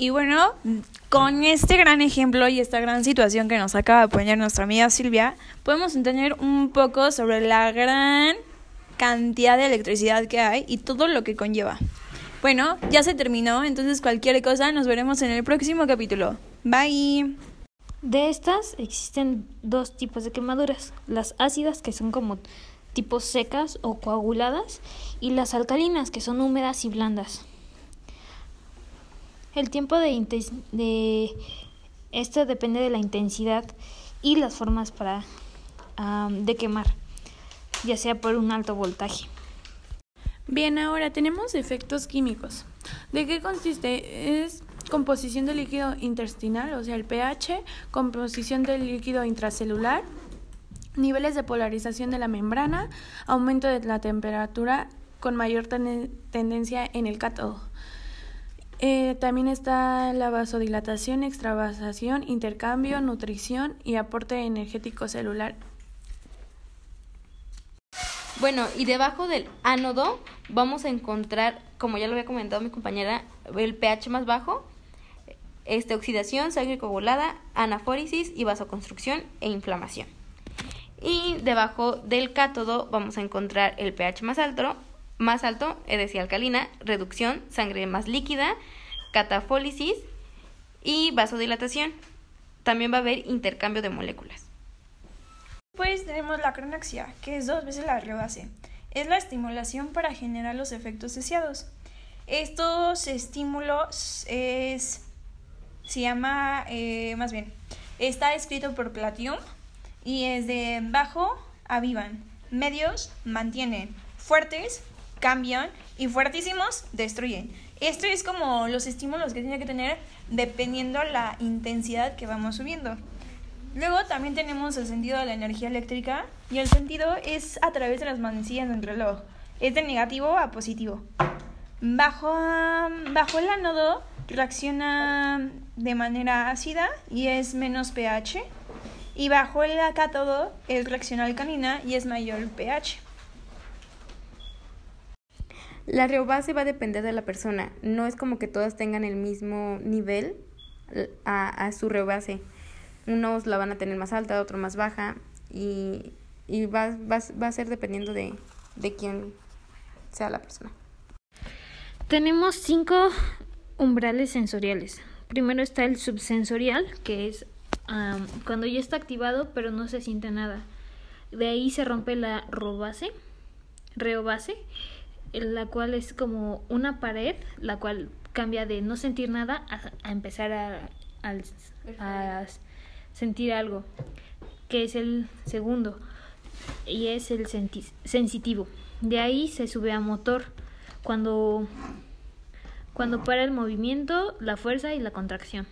Y bueno, con este gran ejemplo y esta gran situación que nos acaba de poner nuestra amiga Silvia, podemos entender un poco sobre la gran cantidad de electricidad que hay y todo lo que conlleva. Bueno, ya se terminó, entonces cualquier cosa nos veremos en el próximo capítulo. Bye. De estas existen dos tipos de quemaduras, las ácidas que son como tipos secas o coaguladas y las alcalinas que son húmedas y blandas. El tiempo de, de esto depende de la intensidad y las formas para de quemar, ya sea por un alto voltaje. Bien, ahora tenemos efectos químicos. ¿De qué consiste? Es composición del líquido intestinal, o sea, el pH, composición del líquido intracelular, niveles de polarización de la membrana, aumento de la temperatura con mayor tendencia en el cátodo. Eh, también está la vasodilatación, extravasación, intercambio, nutrición y aporte energético celular. Bueno, y debajo del ánodo vamos a encontrar, como ya lo había comentado mi compañera, el pH más bajo, este, oxidación, sangre coagulada, anafórisis y vasoconstrucción e inflamación. Y debajo del cátodo vamos a encontrar el pH más alto, más alto, es decir, alcalina, reducción, sangre más líquida, catafólisis y vasodilatación. También va a haber intercambio de moléculas. Pues tenemos la cronaxia, que es dos veces la rebase. Es la estimulación para generar los efectos deseados. Estos estímulos es, se llama, eh, más bien, está escrito por Platium y es de bajo avivan, medios mantienen, fuertes cambian y fuertísimos destruyen. Esto es como los estímulos que tiene que tener dependiendo la intensidad que vamos subiendo. Luego también tenemos el sentido de la energía eléctrica y el sentido es a través de las manecillas del reloj. Es de negativo a positivo. Bajo, bajo el ánodo reacciona de manera ácida y es menos pH. Y bajo el cátodo es reacciona alcalina y es mayor pH. La reobase va a depender de la persona. No es como que todas tengan el mismo nivel a, su reobase. Unos la van a tener más alta, otros más baja. Y, va, a ser dependiendo de, de quién sea la persona. Tenemos cinco umbrales sensoriales. Primero está el subsensorial, que es cuando ya está activado pero no se siente nada. De ahí se rompe la robase, reobase la cual es como una pared, la cual cambia de no sentir nada a, empezar a, a, sentir algo, que es el segundo, y es el sensitivo. De ahí se sube a motor, cuando, cuando para el movimiento, la fuerza y la contracción.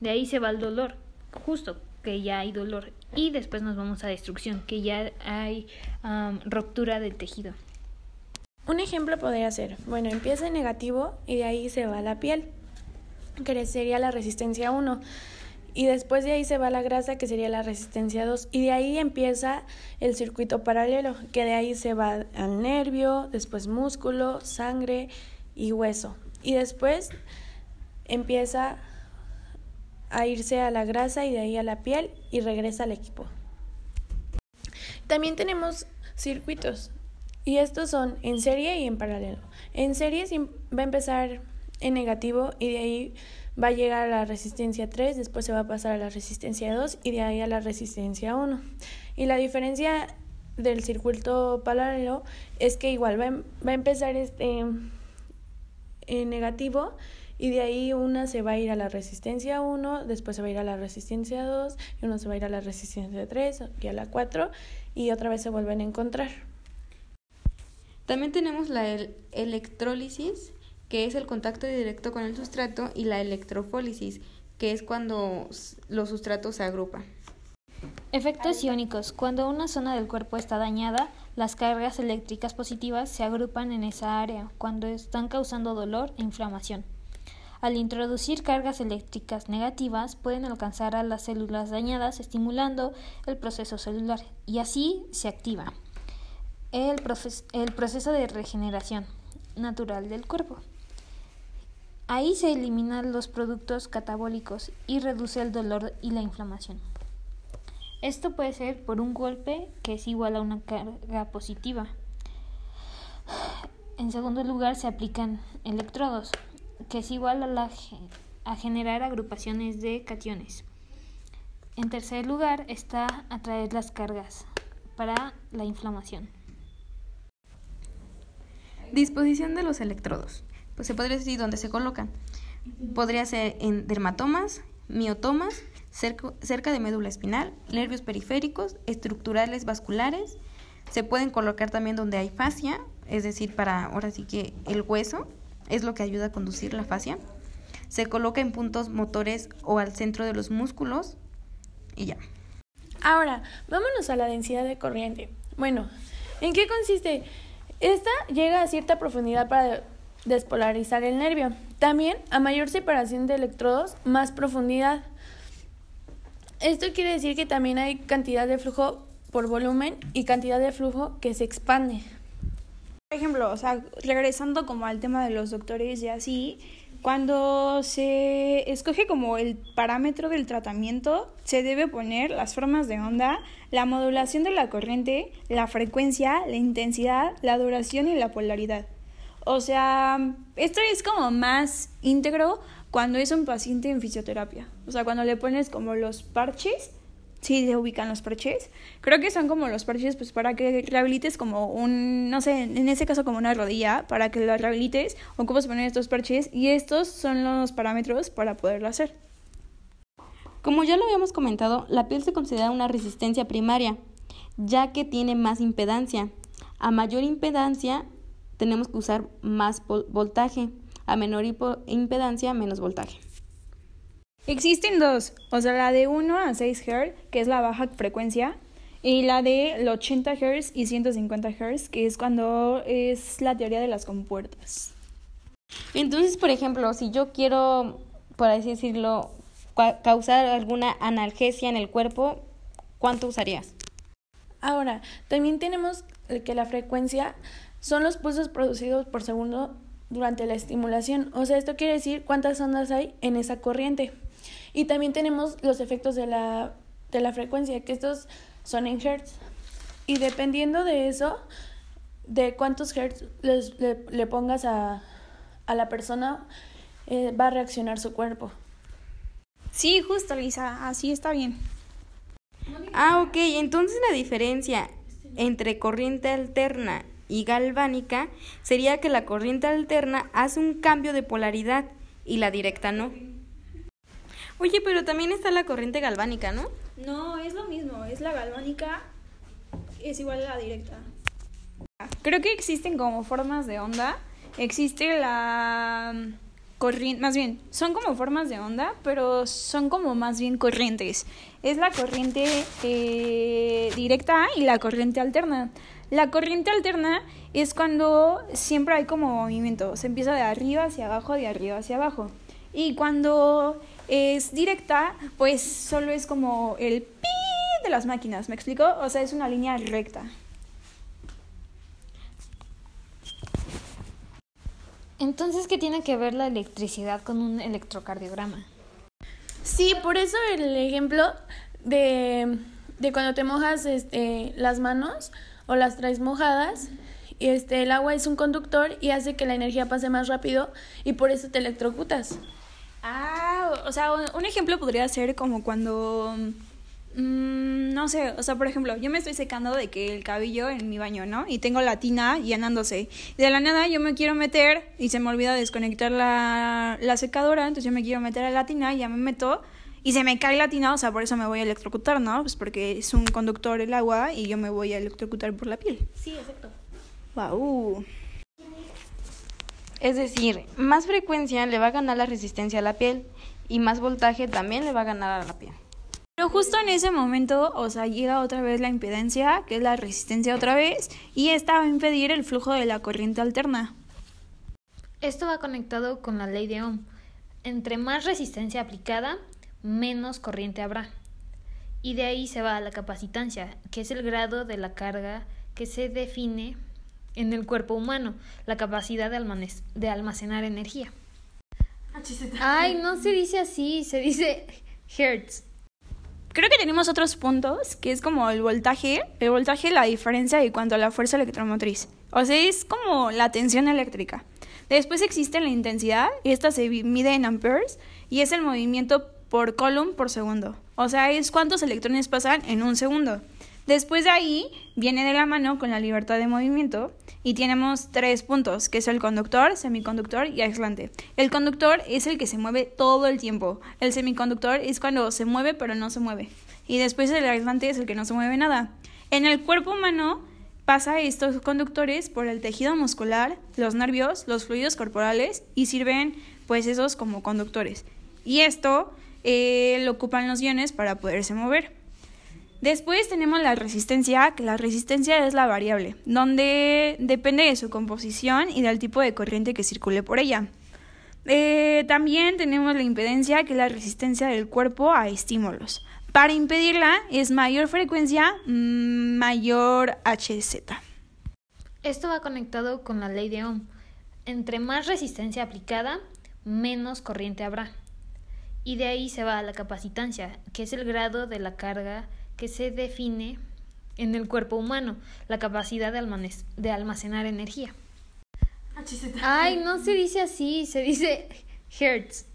De ahí se va el dolor, justo que ya hay dolor. Y después nos vamos a destrucción, que ya hay ruptura del tejido. Un ejemplo podría ser, bueno, empieza en negativo y de ahí se va la piel, que sería la resistencia 1. Y después de ahí se va la grasa, que sería la resistencia 2. Y de ahí empieza el circuito paralelo, que de ahí se va al nervio, después músculo, sangre y hueso. Y después empieza a irse a la grasa y de ahí a la piel y regresa al equipo. También tenemos circuitos, y estos son en serie y en paralelo. En serie va a empezar en negativo y de ahí va a llegar a la resistencia 3, después se va a pasar a la resistencia 2 y de ahí a la resistencia 1. Y la diferencia del circuito paralelo es que igual va, va a empezar este en negativo y de ahí una se va a ir a la resistencia 1, después se va a ir a la resistencia 2 y uno se va a ir a la resistencia 3 y a la 4 y otra vez se vuelven a encontrar. También tenemos la electrólisis, que es el contacto directo con el sustrato, y la electrofólisis, que es cuando los sustratos se agrupan. Efectos iónicos. Cuando una zona del cuerpo está dañada, las cargas eléctricas positivas se agrupan en esa área cuando están causando dolor e inflamación. Al introducir cargas eléctricas negativas pueden alcanzar a las células dañadas estimulando el proceso celular y así se activa el, el proceso de regeneración natural del cuerpo. Ahí se eliminan los productos catabólicos y reduce el dolor y la inflamación. Esto puede ser por un golpe que es igual a una carga positiva. En segundo lugar, se aplican electrodos, que es igual a, la, a generar agrupaciones de cationes. En tercer lugar está atraer las cargas para la inflamación. Disposición de los electrodos. Pues se podría decir dónde se colocan. Podría ser en dermatomas, miotomas, cerca, de médula espinal, nervios periféricos, estructurales vasculares. Se pueden colocar también donde hay fascia, es decir, para ahora sí que el hueso es lo que ayuda a conducir la fascia. Se coloca en puntos motores o al centro de los músculos y ya. Ahora, vámonos a la densidad de corriente. Bueno, ¿en qué consiste? Esta llega a cierta profundidad para despolarizar el nervio. También, a mayor separación de electrodos, más profundidad. Esto quiere decir que también hay cantidad de flujo por volumen y cantidad de flujo que se expande. Por ejemplo, o sea, regresando como al tema de los doctores y así, cuando se escoge como el parámetro del tratamiento, se debe poner las formas de onda, la modulación de la corriente, la frecuencia, la intensidad, la duración y la polaridad. O sea, esto es como más íntegro cuando es un paciente en fisioterapia. O sea, cuando le pones como los parches, sí se ubican los parches. Creo que son como los parches pues para que rehabilites como un, no sé, en ese caso como una rodilla, para que la rehabilites, ocupas poner estos parches y estos son los parámetros para poderlo hacer. Como ya lo habíamos comentado, la piel se considera una resistencia primaria, ya que tiene más impedancia. A mayor impedancia, tenemos que usar más voltaje. A menor impedancia, menos voltaje. Existen dos, o sea, la de 1 a 6 Hz, que es la baja frecuencia, y la de 80 Hz y 150 Hz, que es cuando es la teoría de las compuertas. Entonces, por ejemplo, si yo quiero, por así decirlo, causar alguna analgesia en el cuerpo, ¿cuánto usarías? Ahora, también tenemos que la frecuencia son los pulsos producidos por segundo durante la estimulación. O sea, esto quiere decir cuántas ondas hay en esa corriente. Y también tenemos los efectos de la, de la frecuencia, que estos son en hertz. Y dependiendo de eso, de cuántos hertz le, pongas a, a, la persona, eh, va a reaccionar su cuerpo. Sí, justo, Lisa, así está bien. Ah, ok, entonces la diferencia entre corriente alterna y galvánica sería que la corriente alterna hace un cambio de polaridad y la directa no. Oye, pero también está la corriente galvánica, ¿no? No, es lo mismo, es la galvánica, es igual a la directa. Creo que existen como formas de onda. Existe la mm, corriente, más bien, son como formas de onda, pero son como más bien corrientes. Es la corriente eh, directa y la corriente alterna. La corriente alterna es cuando siempre hay como movimiento, se empieza de arriba hacia abajo, de arriba hacia abajo. Y cuando es directa, pues solo es como el pi de las máquinas, ¿me explico? O sea, es una línea recta. Entonces, ¿qué tiene que ver la electricidad con un electrocardiograma? Sí, por eso el ejemplo de, de cuando te mojas este, las manos, o las traes mojadas, y este, el agua es un conductor y hace que la energía pase más rápido y por eso te electrocutas. Ah, o sea, un ejemplo podría ser como cuando... Mm, no sé, o sea, por ejemplo, yo me estoy secando de que el cabello en mi baño, ¿no? Y tengo la tina llenándose. Y de la nada yo me quiero meter y se me olvida desconectar la, la secadora, entonces yo me quiero meter a la tina y ya me meto y se me cae la tina, o sea, por eso me voy a electrocutar, ¿no? Pues porque es un conductor el agua y yo me voy a electrocutar por la piel. Sí, exacto. Wow. Es decir, más frecuencia le va a ganar la resistencia a la piel y más voltaje también le va a ganar a la piel. Pero justo en ese momento, o sea, llega otra vez la impedancia, que es la resistencia otra vez, y esta va a impedir el flujo de la corriente alterna. Esto va conectado con la ley de Ohm. Entre más resistencia aplicada, menos corriente habrá. Y de ahí se va a la capacitancia, que es el grado de la carga que se define en el cuerpo humano, la capacidad de, almacenar energía. Ay, no se dice así, se dice hertz. Creo que tenemos otros puntos, que es como el voltaje. El voltaje la diferencia de cuanto a la fuerza electromotriz. O sea, es como la tensión eléctrica. Después existe la intensidad, y esta se mide en amperes, y es el movimiento por coulomb por segundo. O sea, es cuántos electrones pasan en un segundo. Después de ahí viene de la mano con la libertad de movimiento y tenemos tres puntos, que es el conductor, semiconductor y aislante. El conductor es el que se mueve todo el tiempo. El semiconductor es cuando se mueve pero no se mueve. Y después el aislante es el que no se mueve nada. En el cuerpo humano pasa estos conductores por el tejido muscular, los nervios, los fluidos corporales y sirven pues esos como conductores. Y esto eh, lo ocupan los iones para poderse mover. Después tenemos la resistencia, que la resistencia es la variable, donde depende de su composición y del tipo de corriente que circule por ella. Eh, también tenemos la impedencia, que es la resistencia del cuerpo a estímulos. Para impedirla es mayor frecuencia, mm, mayor HZ. Esto va conectado con la ley de Ohm. Entre más resistencia aplicada, menos corriente habrá. Y de ahí se va a la capacitancia, que es el grado de la carga que se define en el cuerpo humano, la capacidad de, almacenar energía. Ay, no se dice así, se dice hertz.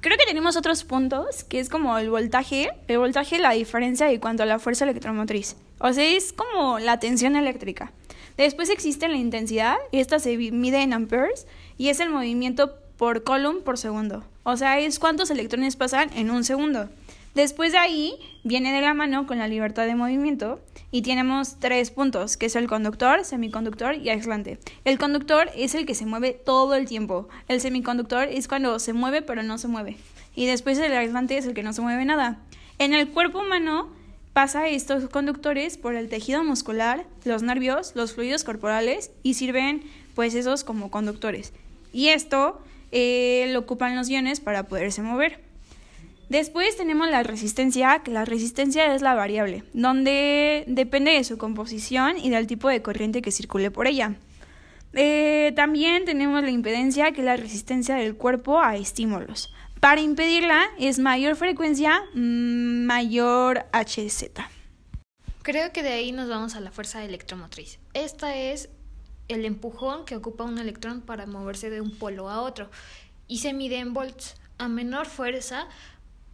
Creo que tenemos otros puntos, que es como el voltaje. El voltaje la diferencia de cuanto a la fuerza electromotriz. O sea, es como la tensión eléctrica. Después existe la intensidad, y esta se mide en amperes, y es el movimiento por coulomb por segundo. O sea, es cuántos electrones pasan en un segundo. Después de ahí viene de la mano con la libertad de movimiento y tenemos tres puntos, que es el conductor, semiconductor y aislante. El conductor es el que se mueve todo el tiempo. El semiconductor es cuando se mueve pero no se mueve. Y después el aislante es el que no se mueve nada. En el cuerpo humano pasa estos conductores por el tejido muscular, los nervios, los fluidos corporales y sirven pues esos como conductores. Y esto eh, lo ocupan los iones para poderse mover. Después tenemos la resistencia, que la resistencia es la variable, donde depende de su composición y del tipo de corriente que circule por ella. Eh, también tenemos la impedencia, que es la resistencia del cuerpo a estímulos. Para impedirla es mayor frecuencia, mm, mayor HZ. Creo que de ahí nos vamos a la fuerza electromotriz. Esta es el empujón que ocupa un electrón para moverse de un polo a otro y se mide en volts. A menor fuerza,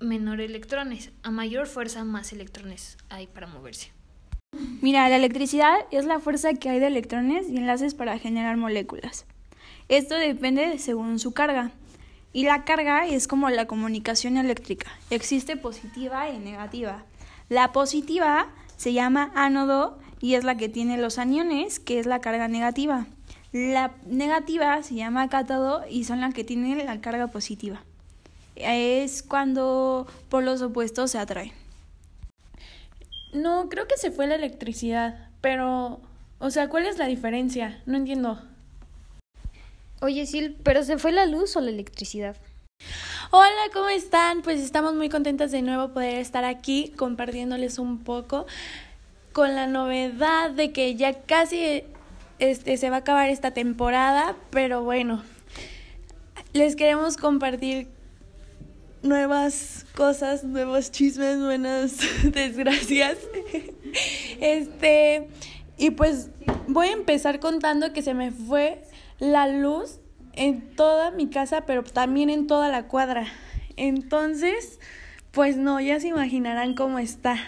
menor electrones. A mayor fuerza, más electrones hay para moverse. Mira, la electricidad es la fuerza que hay de electrones y enlaces para generar moléculas. Esto depende según su carga. Y la carga es como la comunicación eléctrica. Existe positiva y negativa. La positiva se llama ánodo y es la que tiene los aniones, que es la carga negativa. La negativa se llama cátodo y son las que tienen la carga positiva es cuando por los opuestos se atraen. No, creo que se fue la electricidad, pero, o sea, ¿cuál es la diferencia? No entiendo. Oye, Sil, ¿pero se fue la luz o la electricidad? Hola, ¿cómo están? Pues estamos muy contentas de nuevo poder estar aquí compartiéndoles un poco con la novedad de que ya casi este se va a acabar esta temporada, pero bueno, les queremos compartir nuevas cosas, nuevos chismes, buenas desgracias. Este, y pues voy a empezar contando que se me fue la luz en toda mi casa, pero también en toda la cuadra. Entonces, pues no, ya se imaginarán cómo está.